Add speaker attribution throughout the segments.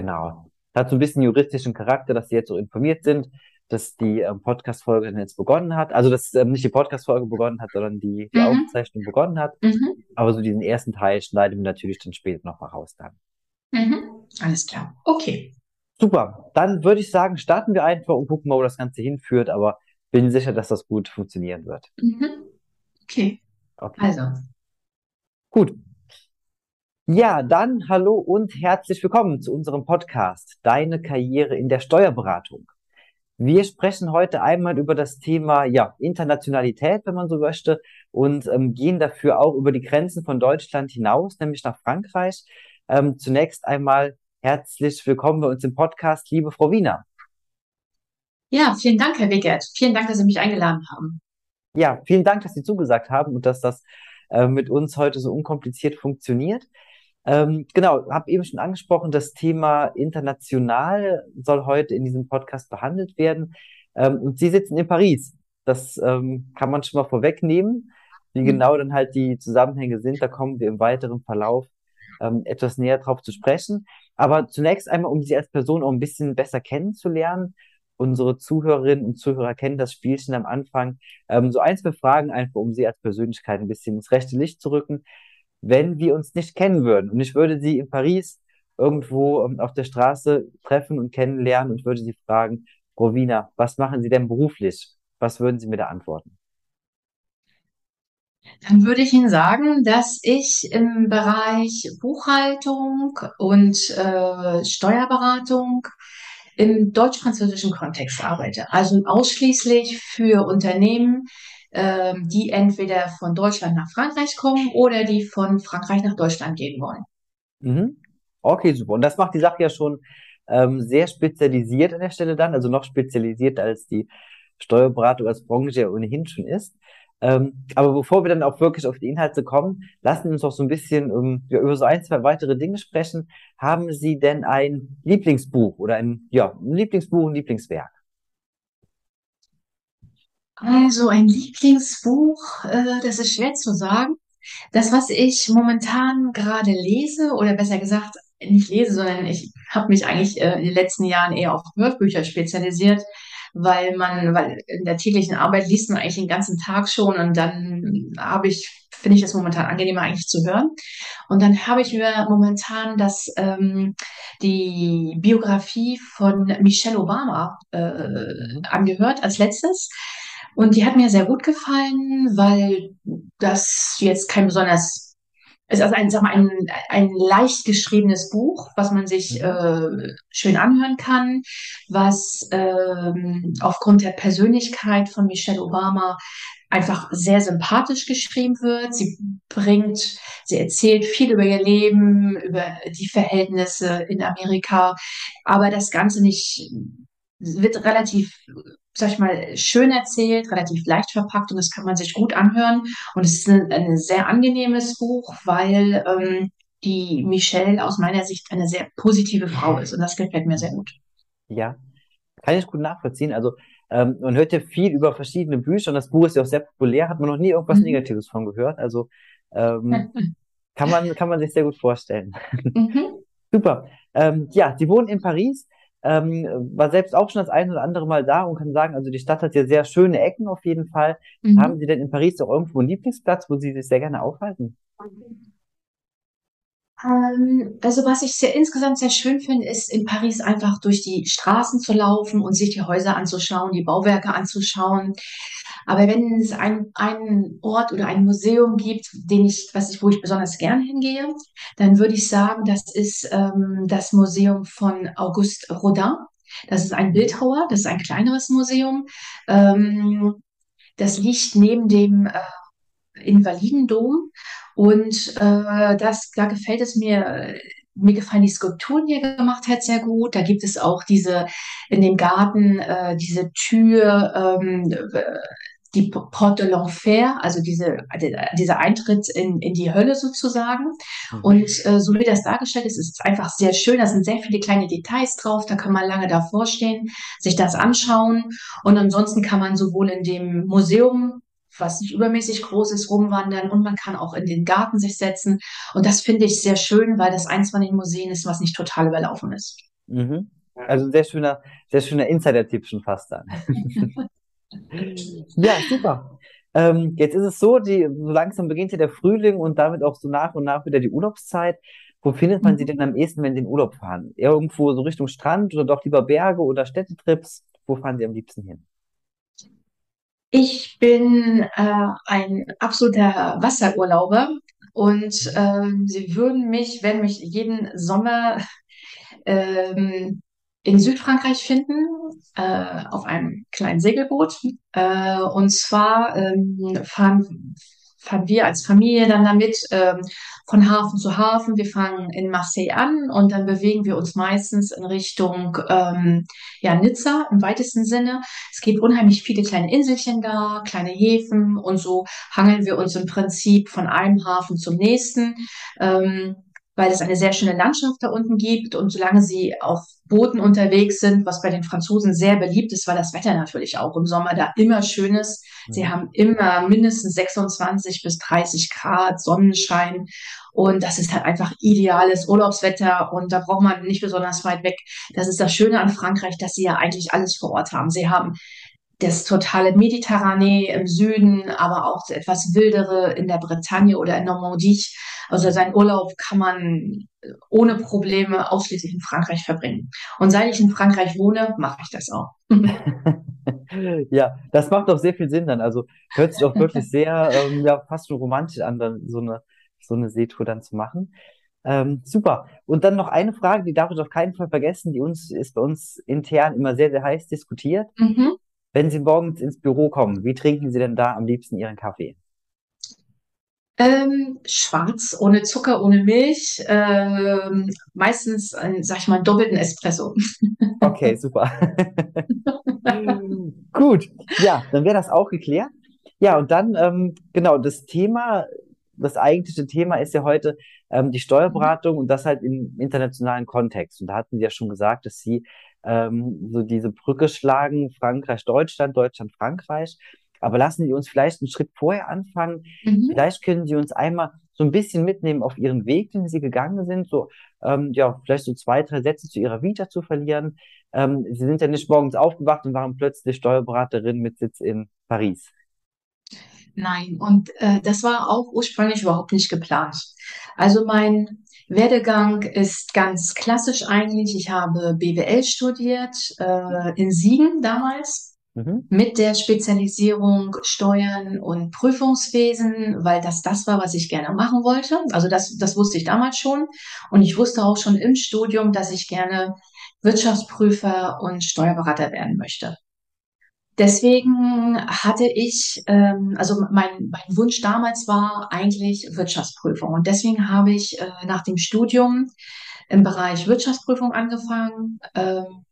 Speaker 1: Genau. Hat so ein bisschen juristischen Charakter, dass Sie jetzt so informiert sind, dass die ähm, Podcast-Folge jetzt begonnen hat. Also, dass ähm, nicht die Podcast-Folge begonnen hat, sondern die, die
Speaker 2: Mhm.
Speaker 1: Aufzeichnung begonnen hat.
Speaker 2: Mhm.
Speaker 1: Aber so diesen ersten Teil schneiden wir natürlich dann später noch mal raus dann.
Speaker 2: Mhm. Alles klar. Okay.
Speaker 1: Super. Dann würde ich sagen, starten wir einfach und gucken mal, wo das Ganze hinführt. Aber bin sicher, dass das gut funktionieren wird.
Speaker 2: Mhm. Okay.
Speaker 1: Okay.
Speaker 2: Also,
Speaker 1: Gut. Ja, dann hallo und herzlich willkommen zu unserem Podcast Deine Karriere in der Steuerberatung. Wir sprechen heute einmal über das Thema ja, Internationalität, wenn man so möchte, und ähm, gehen dafür auch über die Grenzen von Deutschland hinaus, nämlich nach Frankreich. Ähm, zunächst einmal herzlich willkommen bei uns im Podcast, liebe Frau Wiener.
Speaker 2: ja, vielen Dank, Herr Wickert. Vielen Dank, dass Sie mich eingeladen haben.
Speaker 1: Ja, vielen Dank, dass Sie zugesagt haben und dass das äh, mit uns heute so unkompliziert funktioniert. Ähm, genau, habe eben schon angesprochen, das Thema international soll heute in diesem Podcast behandelt werden. Ähm, und Sie sitzen in Paris. Das ähm, kann man schon mal vorwegnehmen. Wie
Speaker 2: Mhm.
Speaker 1: genau dann halt die Zusammenhänge sind, da kommen wir im weiteren Verlauf ähm, etwas näher drauf zu sprechen. Aber zunächst einmal, um Sie als Person auch ein bisschen besser kennenzulernen. Unsere Zuhörerinnen und Zuhörer kennen das Spielchen am Anfang. Ähm, so ein, zwei Fragen einfach, um Sie als Persönlichkeit ein bisschen ins rechte Licht zu rücken wenn wir uns nicht kennen würden und ich würde Sie in Paris irgendwo ähm, auf der Straße treffen und kennenlernen und würde Sie fragen, Rowena, was machen Sie denn beruflich? Was würden Sie mir da antworten?
Speaker 2: Dann würde ich Ihnen sagen, dass ich im Bereich Buchhaltung und äh, Steuerberatung im deutsch-französischen Kontext arbeite. Also ausschließlich für Unternehmen, ähm, die entweder von Deutschland nach Frankreich kommen oder die von Frankreich nach Deutschland gehen wollen.
Speaker 1: Mhm. Okay, super. Und das macht die Sache ja schon ähm, sehr spezialisiert an der Stelle dann, also noch spezialisierter als die Steuerberatung als Branche ja ohnehin schon ist. Ähm, aber bevor wir dann auch wirklich auf die Inhalte kommen, lassen wir uns doch so ein bisschen ähm, ja, über so ein, zwei weitere Dinge sprechen. Haben Sie denn ein Lieblingsbuch oder ein, ja, ein Lieblingsbuch, ein Lieblingswerk?
Speaker 2: Also ein Lieblingsbuch, äh, das ist schwer zu sagen. Das, was ich momentan gerade lese, oder besser gesagt, nicht lese, sondern ich habe mich eigentlich äh, in den letzten Jahren eher auf Hörbücher spezialisiert, weil man, weil in der täglichen Arbeit liest man eigentlich den ganzen Tag schon und dann habe ich, finde ich es momentan angenehmer eigentlich zu hören. Und dann habe ich mir momentan das, ähm, die Biografie von Michelle Obama äh,
Speaker 1: Mhm.
Speaker 2: angehört als letztes. Und die hat mir sehr gut gefallen, weil das jetzt kein besonders, ist also ein, sag mal, ein, ein leicht geschriebenes Buch, was man sich
Speaker 1: Mhm.
Speaker 2: äh, schön anhören kann, was ähm, aufgrund der Persönlichkeit von Michelle Obama einfach sehr sympathisch geschrieben wird. Sie bringt, sie erzählt viel über ihr Leben, über die Verhältnisse in Amerika, aber das Ganze nicht wird relativ, sag ich mal, schön erzählt, relativ leicht verpackt und das kann man sich gut anhören. Und es ist ein, ein sehr angenehmes Buch, weil ähm, die Michelle aus meiner Sicht eine sehr positive Frau ist und das gefällt mir sehr gut.
Speaker 1: Ja, kann ich gut nachvollziehen. Also, ähm, man hört ja viel über verschiedene Bücher und das Buch ist ja auch sehr populär, hat man noch nie irgendwas
Speaker 2: Mhm.
Speaker 1: Negatives von gehört. Also, ähm, kann man, kann man sich sehr gut vorstellen.
Speaker 2: Mhm.
Speaker 1: Super. Ähm, ja, Sie wohnen in Paris, ähm, war selbst auch schon das ein oder andere Mal da und kann sagen, also die Stadt hat ja sehr schöne Ecken auf jeden Fall. Haben
Speaker 2: Mhm.
Speaker 1: Sie denn in Paris auch irgendwo einen Lieblingsplatz, wo Sie sich sehr gerne aufhalten?
Speaker 2: Ähm, also was ich sehr, insgesamt sehr schön finde, ist in Paris einfach durch die Straßen zu laufen und sich die Häuser anzuschauen, die Bauwerke anzuschauen. Aber wenn es ein, einen Ort oder ein Museum gibt, den ich, was ich, wo ich besonders gern hingehe, dann würde ich sagen, das ist ähm, das Museum von Auguste Rodin. Das ist ein. Bildhauer, das ist ein kleineres Museum. Ähm, das liegt neben dem äh, Invalidendom. Und äh, das, da gefällt es mir, mir gefallen die Skulpturen, die er gemacht hat, sehr gut. Da gibt es auch diese in dem Garten äh, diese Tür, ähm, die Porte de l'Enfer, also diese, dieser Eintritt in, in die Hölle sozusagen.
Speaker 1: Mhm.
Speaker 2: Und äh, so wie das dargestellt ist, ist es einfach sehr schön. Da sind sehr viele kleine Details drauf. Da kann man lange davor stehen, sich das anschauen. Und ansonsten kann man sowohl in dem Museum was nicht übermäßig groß ist, rumwandern und man kann auch in den Garten sich setzen. Und das finde ich sehr schön, weil das eins von den Museen ist, was nicht total überlaufen ist.
Speaker 1: Mhm. Also ein sehr schöner, sehr schöner Insider-Tipp schon fast dann. Ja, super. Ähm, jetzt ist es so, die, so langsam beginnt ja der Frühling und damit auch so nach und nach wieder die Urlaubszeit. Wo findet man sie
Speaker 2: Mhm.
Speaker 1: denn am ehesten, wenn Sie in Urlaub fahren? Irgendwo so Richtung Strand oder doch lieber Berge oder Städtetrips? Wo fahren Sie am liebsten hin?
Speaker 2: Ich bin äh, ein absoluter Wasserurlauber und ähm, Sie würden mich, wenn mich jeden Sommer ähm, in Südfrankreich finden, äh, auf einem kleinen Segelboot. Äh, und zwar ähm, fahren, fahren wir als Familie dann damit ähm, von Hafen zu Hafen. Wir fangen in Marseille an und dann bewegen wir uns meistens in Richtung ähm, ja, Nizza im weitesten Sinne. Es gibt unheimlich viele kleine Inselchen da, kleine Häfen und so hangeln wir uns im Prinzip von einem Hafen zum nächsten. Ähm, weil es eine sehr schöne Landschaft da unten gibt und solange sie auf Booten unterwegs sind, was bei den Franzosen sehr beliebt ist, weil das Wetter natürlich auch im Sommer da immer schön ist. Sie
Speaker 1: Mhm.
Speaker 2: haben immer mindestens 26 bis 30 Grad Sonnenschein und das ist halt einfach ideales Urlaubswetter und da braucht man nicht besonders weit weg. Das ist das Schöne an Frankreich, dass sie ja eigentlich alles vor Ort haben. Sie haben das totale Mediterranee im Süden, aber auch das etwas wildere in der Bretagne oder in Normandie. Also seinen Urlaub kann man ohne Probleme ausschließlich in Frankreich verbringen. Und seit ich in Frankreich wohne, mache ich das auch.
Speaker 1: Ja, das macht doch sehr viel Sinn dann. Also hört sich auch wirklich sehr, ähm, ja, fast schon romantisch an, dann so eine, so eine Seetour dann zu machen. Ähm, super. Und dann noch eine Frage, die darf ich auf keinen Fall vergessen, die uns ist bei uns intern immer sehr, sehr heiß diskutiert.
Speaker 2: Mhm.
Speaker 1: Wenn Sie morgens ins Büro kommen, wie trinken Sie denn da am liebsten Ihren Kaffee?
Speaker 2: Ähm, schwarz, ohne Zucker, ohne Milch. Ähm, meistens, einen, sag ich mal, einen doppelten Espresso.
Speaker 1: Okay, super. Gut, ja, dann wäre das auch geklärt. Ja, und dann, ähm, genau, das Thema, das eigentliche Thema ist ja heute ähm, die. Steuerberatung und das halt im internationalen Kontext. Und da hatten Sie ja schon gesagt, dass Sie ähm, so diese Brücke schlagen, Frankreich-Deutschland, Deutschland-Frankreich. Aber lassen Sie uns vielleicht einen Schritt vorher anfangen.
Speaker 2: Mhm.
Speaker 1: Vielleicht können Sie uns einmal so ein bisschen mitnehmen auf Ihren Weg, den Sie gegangen sind, so ähm, ja, vielleicht so zwei, drei Sätze zu Ihrer Vita zu verlieren. Ähm, Sie sind ja nicht morgens aufgewacht und waren plötzlich Steuerberaterin mit Sitz in Paris.
Speaker 2: Nein, und äh, das war auch ursprünglich überhaupt nicht geplant. Also mein Werdegang ist ganz klassisch eigentlich. Ich habe BWL studiert, äh, in Siegen damals.
Speaker 1: Mhm.
Speaker 2: Mit der Spezialisierung Steuern und Prüfungswesen, weil das das war, was ich gerne machen wollte. Also das, das wusste ich damals schon. Und ich wusste auch schon im Studium, dass ich gerne Wirtschaftsprüfer und Steuerberater werden möchte. Deswegen hatte ich, ähm, also mein, mein Wunsch damals war eigentlich Wirtschaftsprüfung. Und deswegen habe ich äh, nach dem Studium im Bereich Wirtschaftsprüfung angefangen, ähm,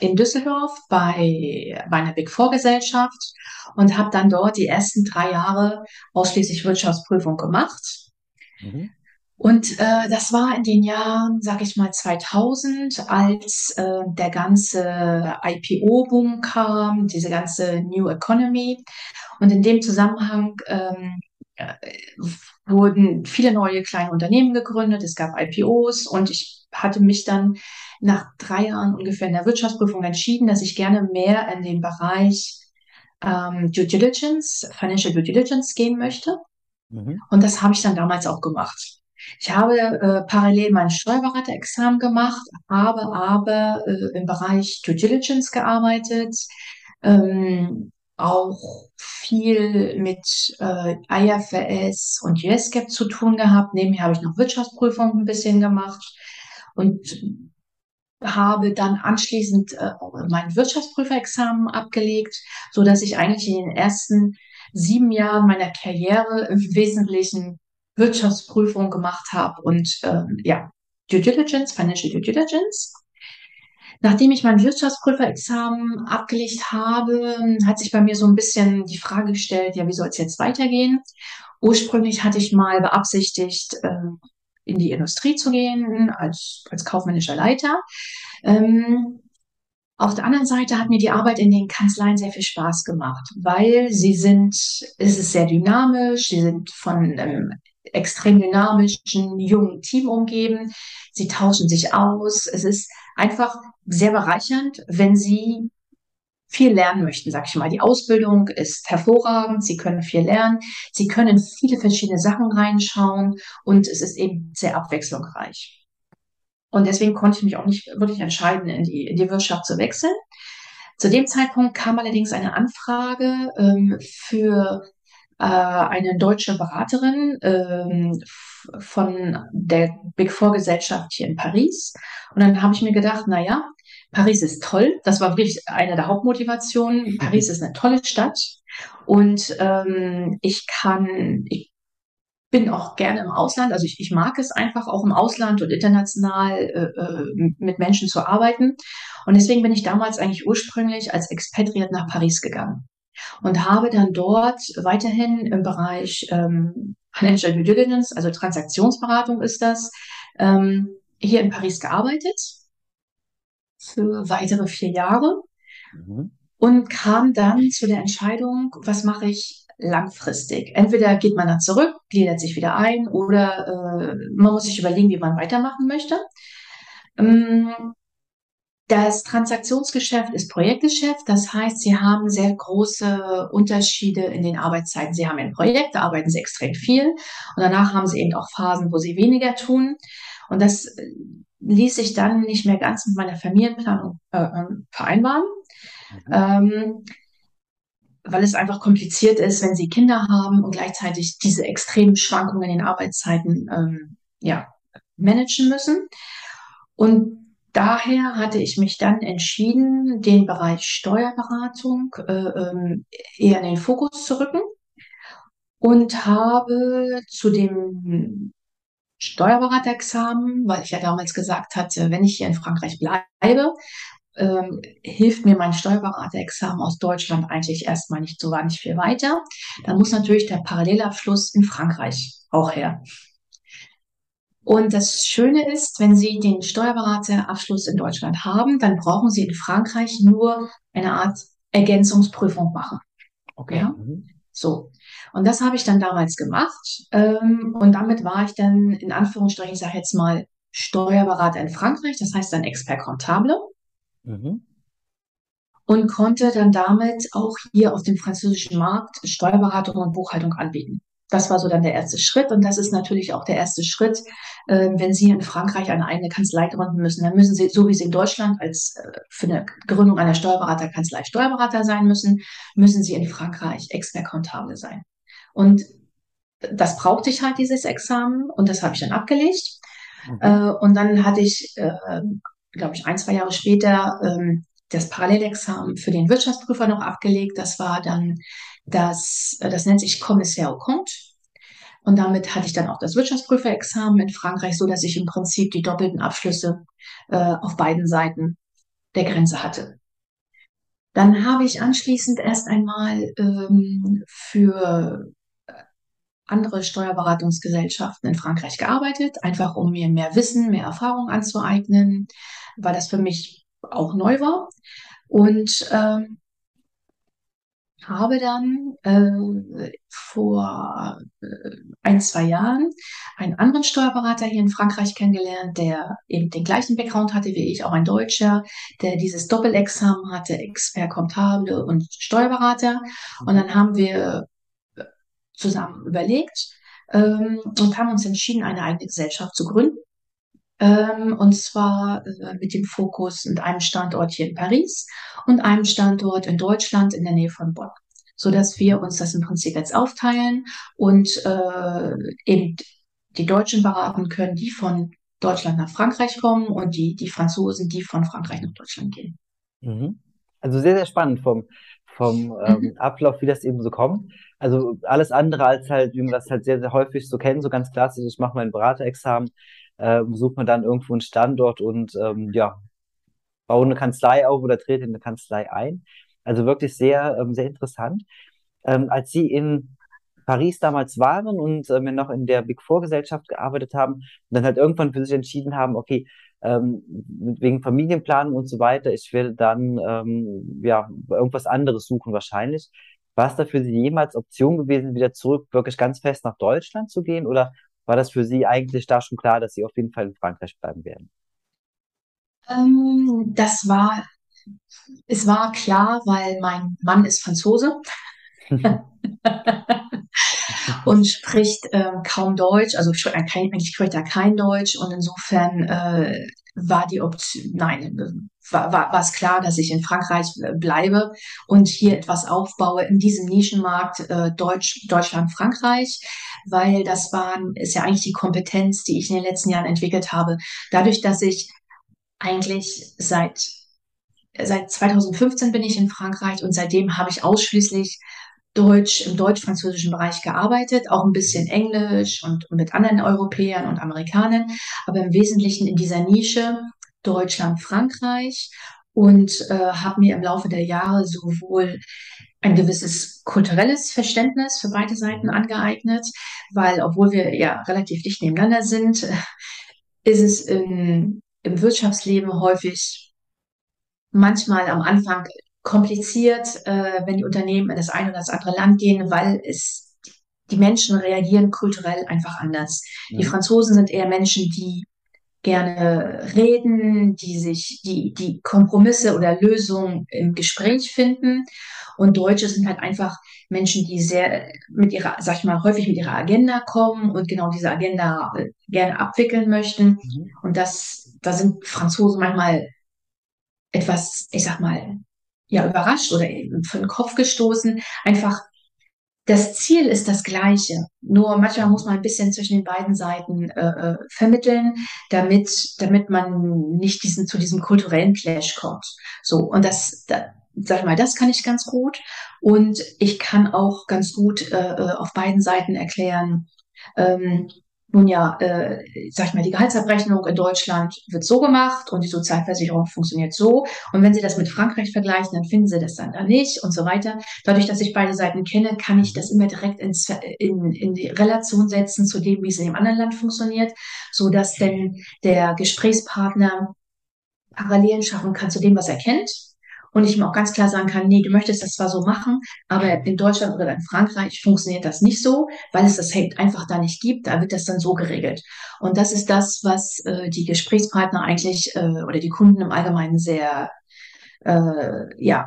Speaker 2: in Düsseldorf bei, bei einer Big Four Gesellschaft und habe dann dort die ersten drei Jahre ausschließlich Wirtschaftsprüfung gemacht.
Speaker 1: Mhm.
Speaker 2: Und äh, das war in den Jahren, sag ich mal, 2000, als äh, der ganze IPO-Boom kam, diese ganze New Economy. Und in dem Zusammenhang ähm, äh, wurden viele neue kleine Unternehmen gegründet, es gab IPOs und ich hatte mich dann nach drei Jahren ungefähr in der Wirtschaftsprüfung entschieden, dass ich gerne mehr in den Bereich ähm, Due Diligence, Financial Due Diligence gehen möchte.
Speaker 1: Mhm.
Speaker 2: Und das habe ich dann damals auch gemacht. Ich habe äh, parallel mein Steuerberaterexamen gemacht, habe aber äh, im Bereich Due Diligence gearbeitet, ähm, auch viel mit äh, IFRS und US-GAAP zu tun gehabt. Nebenher habe ich noch Wirtschaftsprüfung ein bisschen gemacht und habe dann anschließend äh, mein Wirtschaftsprüferexamen abgelegt, so dass ich eigentlich in den ersten sieben Jahren meiner Karriere im Wesentlichen Wirtschaftsprüfung gemacht habe und ähm, ja, Due Diligence, Financial Due Diligence. Nachdem ich mein Wirtschaftsprüferexamen abgelegt habe, hat sich bei mir so ein bisschen die Frage gestellt, ja, wie soll es jetzt weitergehen? Ursprünglich hatte ich mal beabsichtigt, ähm, in die Industrie zu gehen als, als kaufmännischer Leiter. Ähm, Auf der anderen Seite hat mir die Arbeit in den Kanzleien sehr viel Spaß gemacht, weil sie sind, es ist sehr dynamisch, sie sind von einem extrem dynamischen, jungen Team umgeben, sie tauschen sich aus, es ist einfach sehr bereichernd, wenn sie viel lernen möchten, sag ich mal. Die Ausbildung ist hervorragend, sie können viel lernen, sie können viele verschiedene Sachen reinschauen und es ist eben sehr abwechslungsreich. Und deswegen konnte ich mich auch nicht wirklich entscheiden, in die, in die Wirtschaft zu wechseln. Zu dem Zeitpunkt kam allerdings eine Anfrage ähm, für eine deutsche Beraterin ähm, von der Big Four Gesellschaft hier in Paris. Und dann habe ich mir gedacht, na ja, Paris ist toll. Das war wirklich eine der Hauptmotivationen. Paris ist eine tolle Stadt. Und ähm, ich kann, ich bin auch gerne im Ausland. Also ich, ich mag es einfach auch im Ausland und international äh, äh, mit Menschen zu arbeiten. Und deswegen bin ich damals eigentlich ursprünglich als Expatriat nach Paris gegangen und habe dann dort weiterhin im Bereich ähm, Financial Due Diligence, also Transaktionsberatung ist das, ähm, hier in Paris gearbeitet für weitere vier Jahre mhm. und kam dann zu der Entscheidung, was mache ich langfristig. Entweder geht man dann zurück, gliedert sich wieder ein oder äh, man muss sich überlegen, wie man weitermachen möchte. Ähm, das Transaktionsgeschäft ist Projektgeschäft, das heißt, Sie haben sehr große Unterschiede in den Arbeitszeiten. Sie haben ein Projekt, da arbeiten Sie extrem viel und danach haben Sie eben auch Phasen, wo Sie weniger tun. Und das äh, ließ sich dann nicht mehr ganz mit meiner Familienplanung äh, vereinbaren. Mhm. Ähm, weil es einfach kompliziert ist, wenn sie Kinder haben und gleichzeitig diese extremen Schwankungen in den Arbeitszeiten ähm, ja, managen müssen. Und daher hatte ich mich dann entschieden, den Bereich Steuerberatung äh, ähm, eher in den Fokus zu rücken und habe zu dem Steuerberaterexamen, weil ich ja damals gesagt hatte, wenn ich hier in Frankreich bleibe, ähm, hilft mir mein Steuerberaterexamen aus Deutschland eigentlich erstmal nicht so wahnsinnig viel weiter. Dann muss natürlich der Parallelabschluss in Frankreich auch her. Und das Schöne ist, wenn Sie den Steuerberaterabschluss in Deutschland haben, dann brauchen Sie in Frankreich nur eine Art Ergänzungsprüfung machen. Okay. Ja? Mhm. So. Und das habe ich dann damals gemacht. Ähm, und damit war ich dann in Anführungsstrichen, ich sage jetzt mal, Steuerberater in Frankreich, das heißt dann Expert Comptable. Mhm. Und konnte dann damit auch hier auf dem französischen Markt Steuerberatung und Buchhaltung anbieten. Das war so dann der erste Schritt und das ist natürlich auch der erste Schritt, äh, wenn Sie in Frankreich eine eigene Kanzlei gründen müssen. Dann müssen Sie, so wie Sie in Deutschland als äh, für eine Gründung einer Steuerberaterkanzlei Steuerberater sein müssen, müssen Sie in Frankreich Expert Comptable sein. Und das brauchte ich halt dieses Examen und das habe ich dann abgelegt. Mhm. Äh, und dann hatte ich äh, glaube ich, ein, zwei Jahre später ähm, das Parallelexamen für den Wirtschaftsprüfer noch abgelegt. Das war dann das, äh, das nennt sich Commissaire au Compte. Und damit hatte ich dann auch das Wirtschaftsprüferexamen in Frankreich, so dass ich im Prinzip die doppelten Abschlüsse äh, auf beiden Seiten der Grenze hatte. Dann habe ich anschließend erst einmal ähm, für andere Steuerberatungsgesellschaften in Frankreich gearbeitet, einfach um mir mehr Wissen, mehr Erfahrung anzueignen, weil das für mich auch neu war. Und ähm, habe dann äh, vor äh, ein, zwei Jahren einen anderen Steuerberater hier in Frankreich kennengelernt, der eben den gleichen Background hatte wie ich, auch ein Deutscher, der dieses Doppelexamen hatte, Expert Comptable und Steuerberater. Und dann haben wir zusammen überlegt ähm, und haben uns entschieden, eine eigene Gesellschaft zu gründen. Ähm, und zwar äh, mit dem Fokus mit einem Standort hier in Paris und einem Standort in Deutschland in der Nähe von Bonn, so dass wir uns das im Prinzip jetzt aufteilen und äh, eben die Deutschen beraten können, die von Deutschland nach Frankreich kommen und die, die Franzosen, die von Frankreich nach Deutschland gehen.
Speaker 1: Mhm. Also sehr, sehr spannend vom, vom ähm, mhm. Ablauf, wie das eben so kommt also alles andere als halt, wie man das halt sehr, sehr häufig so kennt, so ganz klassisch, ich mache mein Beraterexamen, äh, sucht man dann irgendwo einen Standort und ähm, ja, baue eine Kanzlei auf oder trete in eine Kanzlei ein. Also wirklich sehr, ähm, sehr interessant. Ähm, als Sie in Paris damals waren und äh, noch in der Big Four Gesellschaft gearbeitet haben und dann halt irgendwann für sich entschieden haben, okay, ähm, wegen Familienplanung und so weiter, ich werde dann ähm, ja irgendwas anderes suchen wahrscheinlich. War es da für Sie jemals Option gewesen, wieder zurück wirklich ganz fest nach Deutschland zu gehen? Oder war das für Sie eigentlich da schon klar, dass Sie auf jeden Fall in Frankreich bleiben werden?
Speaker 2: Ähm, das war, es war klar, weil mein Mann ist Franzose und spricht ähm, kaum Deutsch, also spricht, eigentlich spricht er kein Deutsch und insofern äh, war die Option, nein, war, war, war es klar, dass ich in Frankreich äh, bleibe und hier etwas aufbaue in diesem Nischenmarkt äh, Deutsch, Deutschland, Frankreich, weil das war, ist ja eigentlich die Kompetenz, die ich in den letzten Jahren entwickelt habe. Dadurch, dass ich eigentlich seit seit 2015 bin ich in Frankreich und seitdem habe ich ausschließlich Deutsch im deutsch-französischen Bereich gearbeitet, auch ein bisschen Englisch und mit anderen Europäern und Amerikanern, aber im Wesentlichen in dieser Nische Deutschland, Frankreich und äh, habe mir im Laufe der Jahre sowohl ein gewisses kulturelles Verständnis für beide Seiten angeeignet, weil obwohl wir ja relativ dicht nebeneinander sind, ist es in, im Wirtschaftsleben häufig manchmal am Anfang kompliziert, äh, wenn die Unternehmen in das eine oder das andere Land gehen, weil es die Menschen reagieren kulturell einfach anders. Ja. Die Franzosen sind eher Menschen, die gerne reden, die sich, die, die Kompromisse oder Lösungen im Gespräch finden. Und Deutsche sind halt einfach Menschen, die sehr mit ihrer, sag ich mal, häufig mit ihrer Agenda kommen und genau diese Agenda äh, gerne abwickeln möchten. Mhm. Und das, da sind Franzosen manchmal etwas, ich sag mal, ja, überrascht oder eben für den Kopf gestoßen. Einfach, das Ziel ist das gleiche. Nur manchmal muss man ein bisschen zwischen den beiden Seiten äh, äh, vermitteln, damit, damit man nicht diesen, zu diesem kulturellen Clash kommt. So, und das, da, sag ich mal, das kann ich ganz gut. Und ich kann auch ganz gut äh, äh auf beiden Seiten erklären, ähm, nun ja, äh, sag ich mal, die Gehaltsabrechnung in Deutschland wird so gemacht und die Sozialversicherung funktioniert so. Und wenn Sie das mit Frankreich vergleichen, dann finden Sie das dann da nicht und so weiter. Dadurch, dass ich beide Seiten kenne, kann ich das immer direkt ins, in, in die Relation setzen zu dem, wie es in dem anderen Land funktioniert, so dass denn der Gesprächspartner Parallelen schaffen kann zu dem, was er kennt und ich ihm auch ganz klar sagen kann, nee, du möchtest das zwar so machen, aber in Deutschland oder in Frankreich funktioniert das nicht so, weil es das halt einfach da nicht gibt. Da wird das dann so geregelt. Und das ist das, was äh, die Gesprächspartner eigentlich äh, oder die Kunden im Allgemeinen sehr, äh, ja,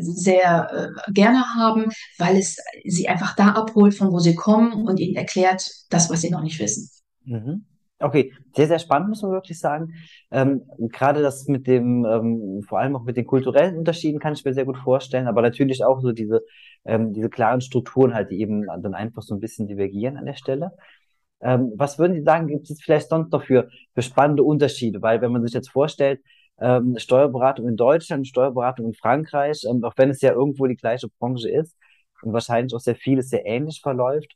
Speaker 2: sehr äh, gerne haben, weil es sie einfach da abholt, von wo sie kommen und ihnen erklärt das, was sie noch nicht wissen.
Speaker 1: Mhm. Okay, sehr, sehr spannend, muss man wirklich sagen. Ähm, gerade das mit dem, ähm, vor allem auch mit den kulturellen Unterschieden kann ich mir sehr gut vorstellen, aber natürlich auch so diese, ähm, diese klaren Strukturen halt, die eben dann einfach so ein bisschen divergieren an der Stelle. Ähm, was würden Sie sagen, gibt es vielleicht sonst noch für, für spannende Unterschiede? Weil wenn man sich jetzt vorstellt, ähm, Steuerberatung in Deutschland, Steuerberatung in Frankreich, ähm, auch wenn es ja irgendwo die gleiche Branche ist und wahrscheinlich auch sehr vieles sehr ähnlich verläuft,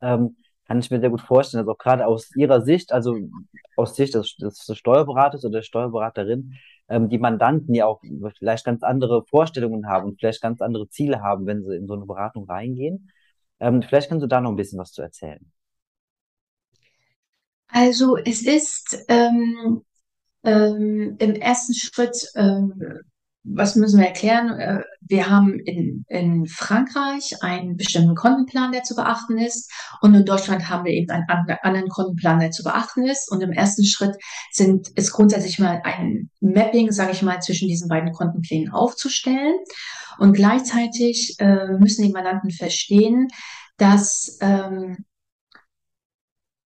Speaker 1: ähm, kann ich mir sehr gut vorstellen, dass auch gerade aus Ihrer Sicht, also aus Sicht des, des Steuerberaters oder der Steuerberaterin, ähm, die Mandanten ja auch vielleicht ganz andere Vorstellungen haben und vielleicht ganz andere Ziele haben, wenn sie in so eine Beratung reingehen. Ähm, vielleicht können Sie da noch ein bisschen was zu erzählen.
Speaker 2: Also es ist ähm, ähm, im ersten Schritt ähm, was müssen wir erklären? Äh, wir haben in, in Frankreich einen bestimmten Kontenplan, der zu beachten ist. Und in Deutschland haben wir eben einen anderen Kontenplan, der zu beachten ist. Und im ersten Schritt sind, ist grundsätzlich mal ein Mapping, sage ich mal, zwischen diesen beiden Kontenplänen aufzustellen. Und gleichzeitig äh, müssen die Mandanten verstehen, dass ähm,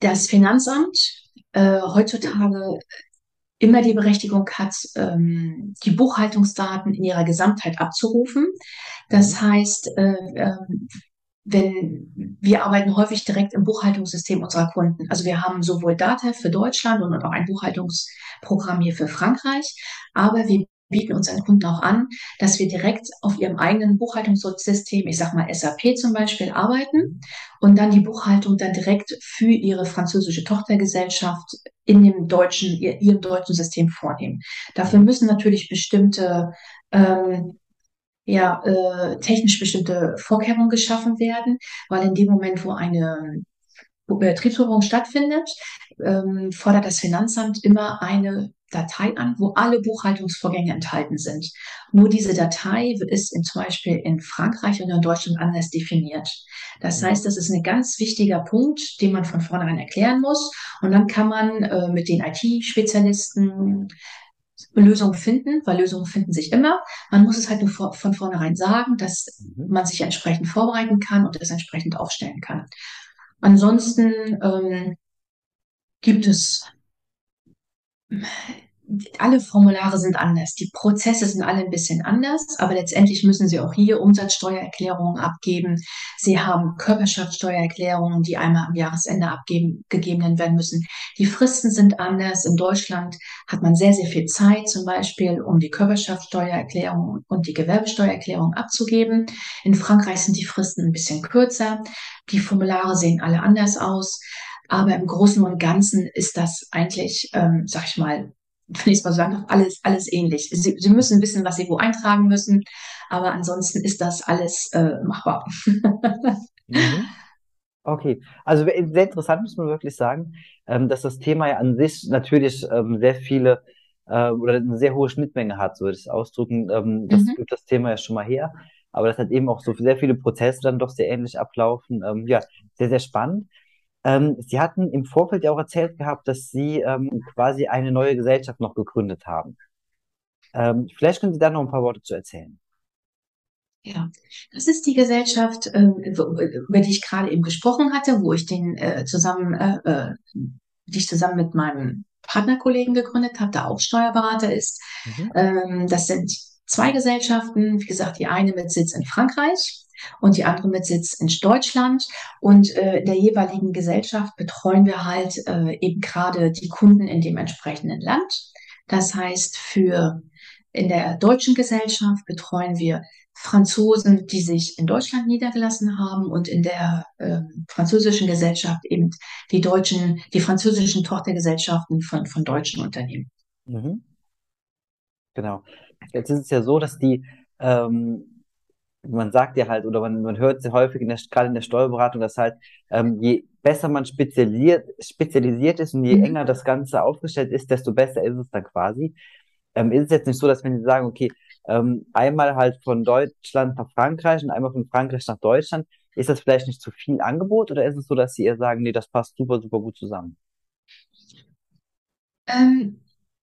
Speaker 2: das Finanzamt äh, heutzutage immer die Berechtigung hat, ähm, die Buchhaltungsdaten in ihrer Gesamtheit abzurufen. Das mhm. heißt, äh, äh, wenn wir arbeiten häufig direkt im Buchhaltungssystem unserer Kunden. Also wir haben sowohl Data für Deutschland und auch ein Buchhaltungsprogramm hier für Frankreich, aber wir bieten unseren Kunden auch an, dass wir direkt auf ihrem eigenen Buchhaltungssystem, ich sag mal SAP zum Beispiel, arbeiten und dann die Buchhaltung dann direkt für ihre französische Tochtergesellschaft in dem deutschen, ihrem deutschen System vornehmen. Dafür müssen natürlich bestimmte ähm, ja, äh, technisch bestimmte Vorkehrungen geschaffen werden, weil in dem Moment, wo eine Betriebsführung stattfindet, ähm, fordert das Finanzamt immer eine Datei an, wo alle Buchhaltungsvorgänge enthalten sind. Nur diese Datei ist in, zum Beispiel in Frankreich und in Deutschland anders definiert. Das heißt, das ist ein ganz wichtiger Punkt, den man von vornherein erklären muss. Und dann kann man äh, mit den IT-Spezialisten Lösungen finden, weil Lösungen finden sich immer. Man muss es halt nur vor, von vornherein sagen, dass mhm. man sich entsprechend vorbereiten kann und es entsprechend aufstellen kann. Ansonsten ähm, gibt es alle Formulare sind anders, die Prozesse sind alle ein bisschen anders, aber letztendlich müssen Sie auch hier Umsatzsteuererklärungen abgeben. Sie haben Körperschaftssteuererklärungen, die einmal am Jahresende abgegeben werden müssen. Die Fristen sind anders. In Deutschland hat man sehr, sehr viel Zeit, zum Beispiel, um die Körperschaftssteuererklärung und die Gewerbesteuererklärung abzugeben. In Frankreich sind die Fristen ein bisschen kürzer. Die Formulare sehen alle anders aus. Aber im Großen und Ganzen ist das eigentlich, ähm, sag ich mal, wenn ich es mal sagen alles, alles ähnlich. Sie, Sie müssen wissen, was Sie wo eintragen müssen, aber ansonsten ist das alles äh, machbar.
Speaker 1: mhm. Okay, also sehr interessant muss man wirklich sagen, ähm, dass das Thema ja an sich natürlich ähm, sehr viele äh, oder eine sehr hohe Schnittmenge hat, so würde ich es ausdrücken. Ähm, das mhm. gibt das Thema ja schon mal her, aber das hat eben auch so sehr viele Prozesse dann doch sehr ähnlich ablaufen. Ähm, ja, sehr, sehr spannend. Ähm, Sie hatten im Vorfeld ja auch erzählt gehabt, dass Sie ähm, quasi eine neue Gesellschaft noch gegründet haben. Ähm, vielleicht können Sie da noch ein paar Worte zu erzählen.
Speaker 2: Ja, das ist die Gesellschaft, ähm, über die ich gerade eben gesprochen hatte, wo ich den äh, zusammen, äh, äh, die ich zusammen mit meinem Partnerkollegen gegründet habe, der auch Steuerberater ist. Mhm. Ähm, das sind zwei Gesellschaften, wie gesagt, die eine mit Sitz in Frankreich und die andere mit Sitz in Deutschland. Und äh, in der jeweiligen Gesellschaft betreuen wir halt äh, eben gerade die Kunden in dem entsprechenden Land. Das heißt, für in der deutschen Gesellschaft betreuen wir Franzosen, die sich in Deutschland niedergelassen haben und in der äh, französischen Gesellschaft eben die deutschen, die französischen Tochtergesellschaften von, von deutschen Unternehmen. Mhm.
Speaker 1: Genau. Jetzt ist es ja so, dass die ähm, man sagt ja halt, oder man, man hört sehr häufig, in der, gerade in der Steuerberatung, dass halt, ähm, je besser man spezialisiert, spezialisiert ist und je mhm. enger das Ganze aufgestellt ist, desto besser ist es dann quasi. Ähm, ist es jetzt nicht so, dass wenn Sie sagen, okay, ähm, einmal halt von Deutschland nach Frankreich und einmal von Frankreich nach Deutschland, ist das vielleicht nicht zu viel Angebot oder ist es so, dass Sie eher sagen, nee, das passt super, super gut zusammen?
Speaker 2: Ähm,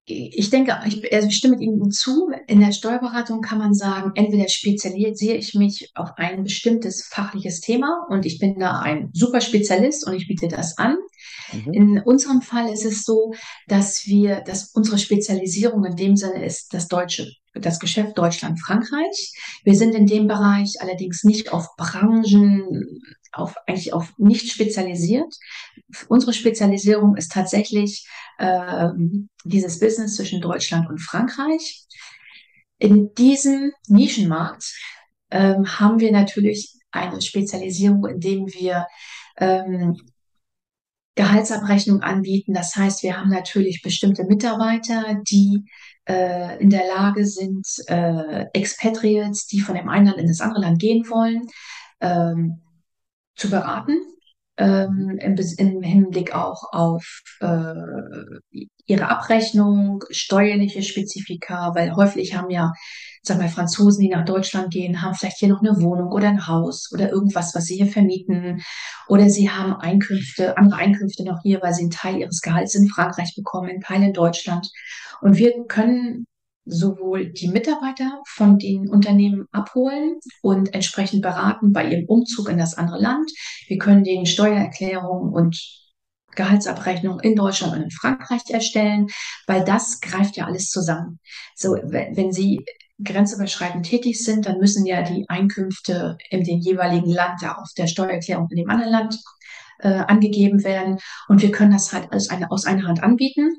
Speaker 2: ich denke, ich, also ich stimme Ihnen zu. In der Steuerberatung kann man sagen, entweder spezialisiere ich mich auf ein bestimmtes fachliches Thema und ich bin da ein super Spezialist und ich biete das an. Mhm. In unserem Fall ist es so, dass wir, dass unsere Spezialisierung in dem Sinne ist das deutsche, das Geschäft Deutschland, Frankreich. Wir sind in dem Bereich allerdings nicht auf Branchen, auf, eigentlich auf nicht spezialisiert. Unsere Spezialisierung ist tatsächlich äh, dieses Business zwischen Deutschland und Frankreich. In diesem Nischenmarkt ähm, haben wir natürlich eine Spezialisierung, indem wir ähm, Gehaltsabrechnung anbieten. Das heißt, wir haben natürlich bestimmte Mitarbeiter, die äh, in der Lage sind, äh, Expatriates, die von dem einen Land in das andere Land gehen wollen, ähm, zu beraten. Ähm, im, im, Hinblick auch auf äh, ihre Abrechnung, steuerliche Spezifika, weil häufig haben ja, sag mal, Franzosen, die nach Deutschland gehen, haben vielleicht hier noch eine Wohnung oder ein Haus oder irgendwas, was sie hier vermieten. Oder sie haben Einkünfte, andere Einkünfte noch hier, weil sie einen Teil ihres Gehalts in Frankreich bekommen, einen Teil in Deutschland. Und wir können sowohl die Mitarbeiter von den Unternehmen abholen und entsprechend beraten bei ihrem Umzug in das andere Land. Wir können den Steuererklärungen und Gehaltsabrechnung in Deutschland und in Frankreich erstellen, weil das greift ja alles zusammen. So, wenn, Sie grenzüberschreitend tätig sind, dann müssen ja die Einkünfte in dem jeweiligen Land da auf der Steuererklärung in dem anderen Land äh, angegeben werden. Und wir können das halt als eine, aus einer Hand anbieten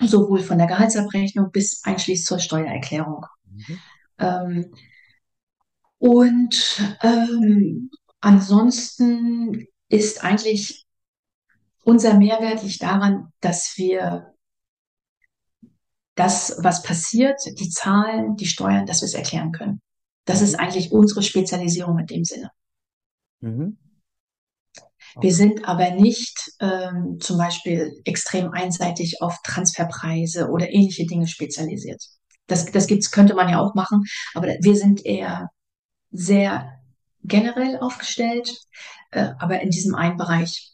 Speaker 2: sowohl von der Gehaltsabrechnung bis einschließlich zur Steuererklärung. Mhm. Ähm, und ähm, ansonsten ist eigentlich unser Mehrwert liegt daran, dass wir das, was passiert, die Zahlen, die Steuern, dass wir es erklären können. Das ist mhm. eigentlich unsere Spezialisierung in dem Sinne. Mhm. Wir sind aber nicht ähm, zum Beispiel extrem einseitig auf Transferpreise oder ähnliche Dinge spezialisiert. Das, das gibt's, könnte man ja auch machen, aber wir sind eher sehr generell aufgestellt, äh, aber in diesem einen Bereich,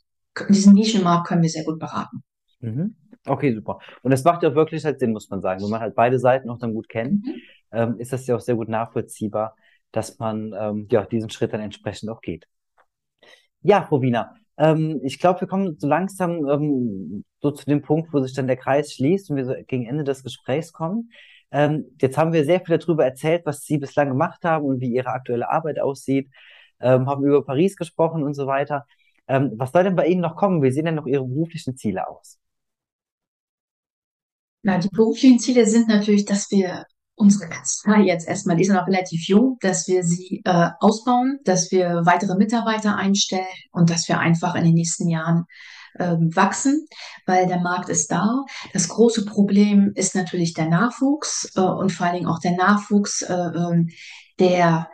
Speaker 2: in diesem Nischenmarkt können wir sehr gut beraten.
Speaker 1: Mhm. Okay, super. Und das macht ja auch wirklich halt Sinn, muss man sagen. Wenn man halt beide Seiten auch dann gut kennt, mhm. ähm, ist das ja auch sehr gut nachvollziehbar, dass man ähm, ja diesen Schritt dann entsprechend auch geht. Ja, Wiener, ähm, ich glaube, wir kommen so langsam ähm, so zu dem Punkt, wo sich dann der Kreis schließt und wir so gegen Ende des Gesprächs kommen. Ähm, jetzt haben wir sehr viel darüber erzählt, was Sie bislang gemacht haben und wie Ihre aktuelle Arbeit aussieht, ähm, haben über Paris gesprochen und so weiter. Ähm, was soll denn bei Ihnen noch kommen? Wie sehen denn noch Ihre beruflichen Ziele aus?
Speaker 2: Na, die beruflichen Ziele sind natürlich, dass wir unsere Kanzlei jetzt erstmal, die ist noch relativ jung, dass wir sie äh, ausbauen, dass wir weitere Mitarbeiter einstellen und dass wir einfach in den nächsten Jahren ähm, wachsen, weil der Markt ist da. Das große Problem ist natürlich der Nachwuchs äh, und vor allen Dingen auch der Nachwuchs, äh, ähm, der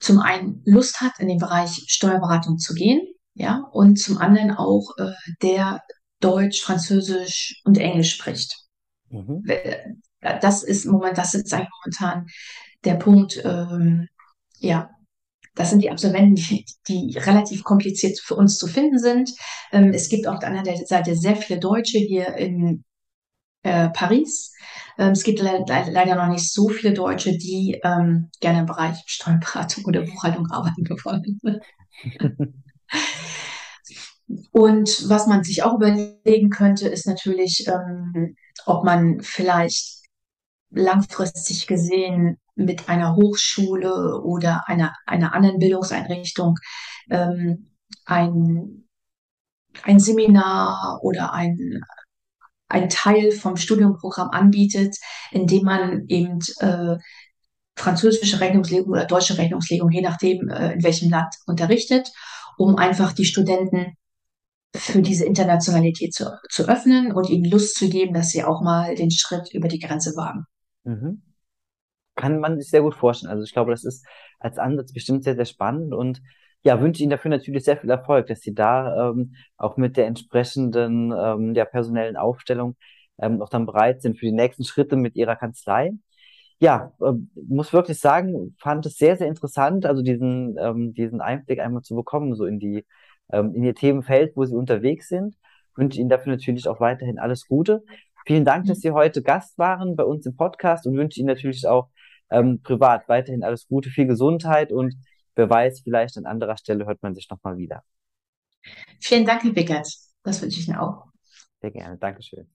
Speaker 2: zum einen Lust hat, in den Bereich Steuerberatung zu gehen, ja, und zum anderen auch äh, der Deutsch, Französisch und Englisch spricht. Mhm. Das ist moment, das ist eigentlich momentan der Punkt, ähm, ja, das sind die Absolventen, die, die, relativ kompliziert für uns zu finden sind. Ähm, es gibt auf der anderen Seite sehr viele Deutsche hier in äh, Paris. Ähm, es gibt le le leider noch nicht so viele Deutsche, die ähm, gerne im Bereich Steuerberatung oder Buchhaltung arbeiten wollen. Und was man sich auch überlegen könnte, ist natürlich, ähm, ob man vielleicht langfristig gesehen mit einer Hochschule oder einer, einer anderen Bildungseinrichtung ähm, ein, ein Seminar oder ein, ein Teil vom Studiumprogramm anbietet, in dem man eben äh, französische Rechnungslegung oder deutsche Rechnungslegung, je nachdem, äh, in welchem Land unterrichtet, um einfach die Studenten für diese Internationalität zu, zu öffnen und ihnen Lust zu geben, dass sie auch mal den Schritt über die Grenze wagen.
Speaker 1: Mhm. Kann man sich sehr gut vorstellen. Also ich glaube, das ist als Ansatz bestimmt sehr, sehr spannend und ja, wünsche Ihnen dafür natürlich sehr viel Erfolg, dass Sie da ähm, auch mit der entsprechenden ähm, der personellen Aufstellung ähm, auch dann bereit sind für die nächsten Schritte mit Ihrer Kanzlei. Ja, äh, muss wirklich sagen, fand es sehr, sehr interessant, also diesen, ähm, diesen Einblick einmal zu bekommen, so in die ähm, in Ihr Themenfeld, wo Sie unterwegs sind. Wünsche Ihnen dafür natürlich auch weiterhin alles Gute. Vielen Dank, dass Sie heute Gast waren bei uns im Podcast und wünsche Ihnen natürlich auch ähm, privat weiterhin alles Gute, viel Gesundheit und wer weiß, vielleicht an anderer Stelle hört man sich nochmal wieder.
Speaker 2: Vielen Dank, Herr Bickert. Das wünsche ich Ihnen auch.
Speaker 1: Sehr gerne. Dankeschön.